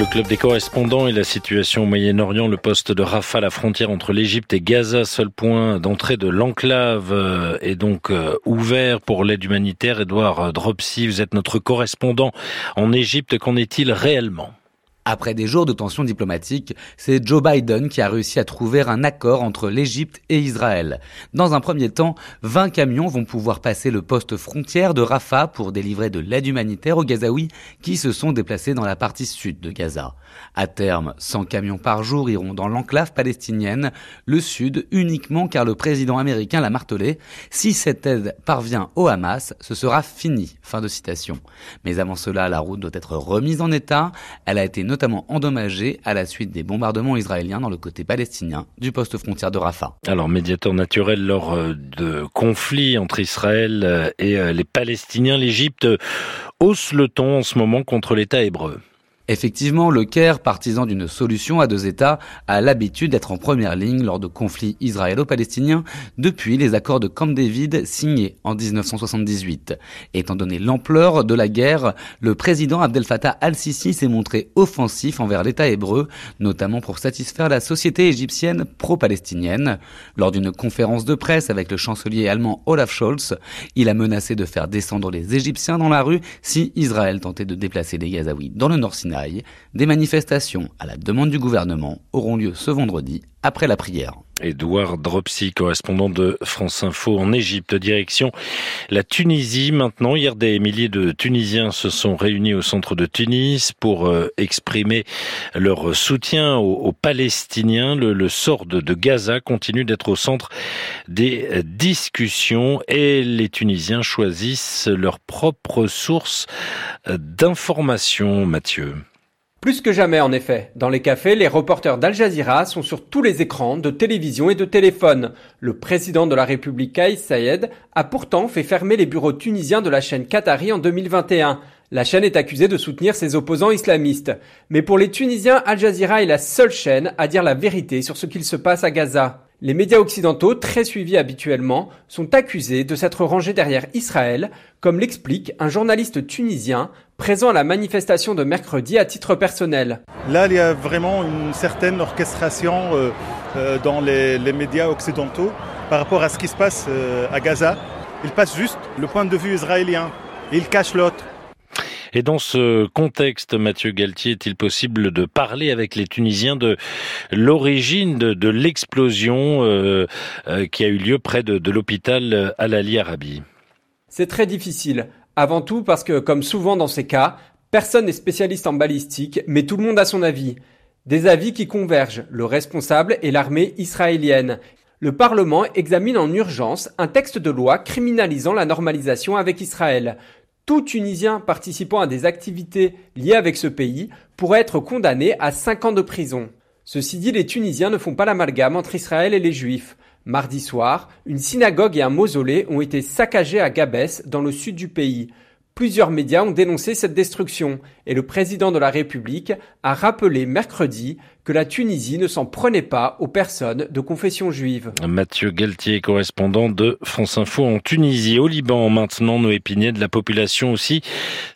Le club des correspondants et la situation au Moyen-Orient, le poste de Rafah, la frontière entre l'Égypte et Gaza, seul point d'entrée de l'enclave, euh, est donc euh, ouvert pour l'aide humanitaire. Edouard Dropsy, vous êtes notre correspondant en Égypte. Qu'en est-il réellement? Après des jours de tensions diplomatiques, c'est Joe Biden qui a réussi à trouver un accord entre l'Égypte et Israël. Dans un premier temps, 20 camions vont pouvoir passer le poste frontière de Rafah pour délivrer de l'aide humanitaire aux Gazaouis qui se sont déplacés dans la partie sud de Gaza. À terme, 100 camions par jour iront dans l'enclave palestinienne, le sud uniquement car le président américain l'a martelé. Si cette aide parvient au Hamas, ce sera fini. Fin de citation. Mais avant cela, la route doit être remise en état. Elle a été notamment endommagé à la suite des bombardements israéliens dans le côté palestinien du poste frontière de Rafah. Alors, médiateur naturel lors euh, de conflits entre Israël euh, et euh, les Palestiniens, l'Égypte hausse le ton en ce moment contre l'État hébreu. Effectivement, le Caire, partisan d'une solution à deux États, a l'habitude d'être en première ligne lors de conflits israélo-palestiniens depuis les accords de Camp David signés en 1978. Étant donné l'ampleur de la guerre, le président Abdel Fattah al-Sisi s'est montré offensif envers l'État hébreu, notamment pour satisfaire la société égyptienne pro-palestinienne. Lors d'une conférence de presse avec le chancelier allemand Olaf Scholz, il a menacé de faire descendre les Égyptiens dans la rue si Israël tentait de déplacer les Gazaouis dans le Nord Des manifestations à la demande du gouvernement auront lieu ce vendredi après la prière. Edouard Dropsy, correspondant de France Info en Égypte, direction la Tunisie. Maintenant, hier, des milliers de Tunisiens se sont réunis au centre de Tunis pour euh, exprimer leur soutien aux, Palestiniens. Le, sort de, de, Gaza continue d'être au centre des discussions et les Tunisiens choisissent leur propre source d'information. Mathieu. Plus que jamais, en effet. Dans les cafés, les reporters d'Al Jazeera sont sur tous les écrans de télévision et de téléphone. Le président de la République, Kais Sayed, a pourtant fait fermer les bureaux tunisiens de la chaîne Qatari en 2021. La chaîne est accusée de soutenir ses opposants islamistes. Mais pour les Tunisiens, Al Jazeera est la seule chaîne à dire la vérité sur ce qu'il se passe à Gaza. Les médias occidentaux, très suivis habituellement, sont accusés de s'être rangés derrière Israël, comme l'explique un journaliste tunisien présent à la manifestation de mercredi à titre personnel. Là, il y a vraiment une certaine orchestration euh, euh, dans les, médias occidentaux par rapport à ce qui se passe euh, à Gaza. Ils passent juste le point de vue israélien. Ils cachent l'autre. Et dans ce contexte, Mathieu Galtier, est-il possible de parler avec les Tunisiens de l'origine de, l'explosion euh, euh, qui a eu lieu près de, l'hôpital Al-Ali Arabi? C'est très difficile. Avant tout parce que, comme souvent dans ces cas, personne n'est spécialiste en balistique, mais tout le monde a son avis. Des avis qui convergent. Le responsable est l'armée israélienne. Le Parlement examine en urgence un texte de loi criminalisant la normalisation avec Israël tout Tunisien participant à des activités liées avec ce pays pourrait être condamné à 5 ans de prison. Ceci dit, les Tunisiens ne font pas l'amalgame entre Israël et les Juifs. Mardi soir, une synagogue et un mausolée ont été saccagés à Gabès, dans le sud du pays. Plusieurs médias ont dénoncé cette destruction et le président de la République a rappelé mercredi que la Tunisie ne s'en prenait pas aux personnes de confession juive. Mathieu Galtier, correspondant de France Info en Tunisie. Au Liban, maintenant, Noé Pinet, de la population aussi,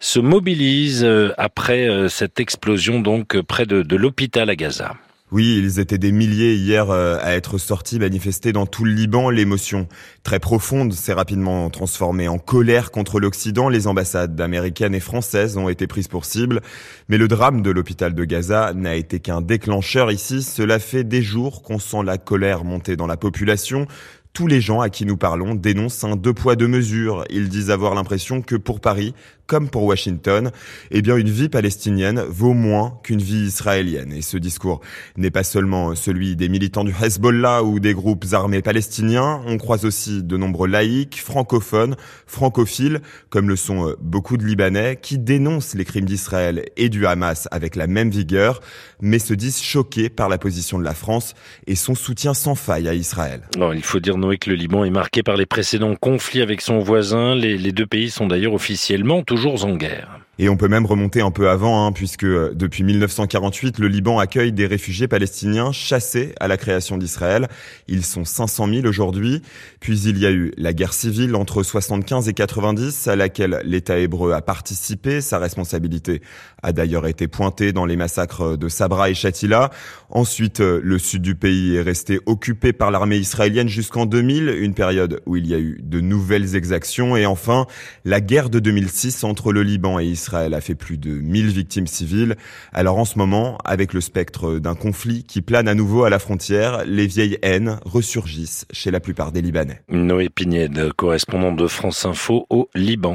se mobilise euh, après euh, cette explosion donc près de l'hôpital à Gaza. Oui, ils étaient des milliers hier euh, à être sortis manifester dans tout le Liban. L'émotion très profonde s'est rapidement transformée en colère contre l'Occident. Les ambassades américaines et françaises ont été prises pour cible. Mais le drame de l'hôpital de Gaza n'a été qu'un déclencheur ici. Cela fait des jours qu'on sent la colère monter dans la population. Tous les gens à qui nous parlons dénoncent un deux poids deux mesures. Ils disent avoir l'impression que pour Paris, comme pour Washington, eh bien une vie palestinienne vaut moins qu'une vie israélienne. Et ce discours n'est pas seulement celui des militants du Hezbollah ou des groupes armés palestiniens, on croise aussi de nombreux laïcs, francophones, francophiles, comme le sont euh, beaucoup de Libanais, qui dénoncent les crimes d'Israël et du Hamas avec la même vigueur, mais se disent choqués par la position de la France et son soutien sans faille à Israël. il faut dire, Noé, que le Liban est marqué par les précédents conflits avec son voisin. Les deux pays sont d'ailleurs officiellement toujours en guerre. Et on peut même remonter un peu avant, hein, puisque euh, depuis 1948, le Liban accueille des réfugiés palestiniens chassés à la création d'Israël. Ils sont 500 000 aujourd'hui. Puis il y a eu la guerre civile entre 75 et 90, à laquelle l'État hébreu a participé. Sa responsabilité a d'ailleurs été pointée dans les massacres de Sabra et Shatila. Ensuite, euh, le sud du pays est resté occupé par l'armée israélienne jusqu'en 2000, une période où il y a eu de nouvelles exactions. Et enfin, la guerre de 2006 entre le Liban et Israël Israël a fait plus de 1000 victimes civiles. Alors en ce moment, avec le spectre d'un conflit qui plane à nouveau à la frontière, les vieilles haines ressurgissent chez la plupart des Libanais. Noé Pignède, correspondant de France Info au Liban.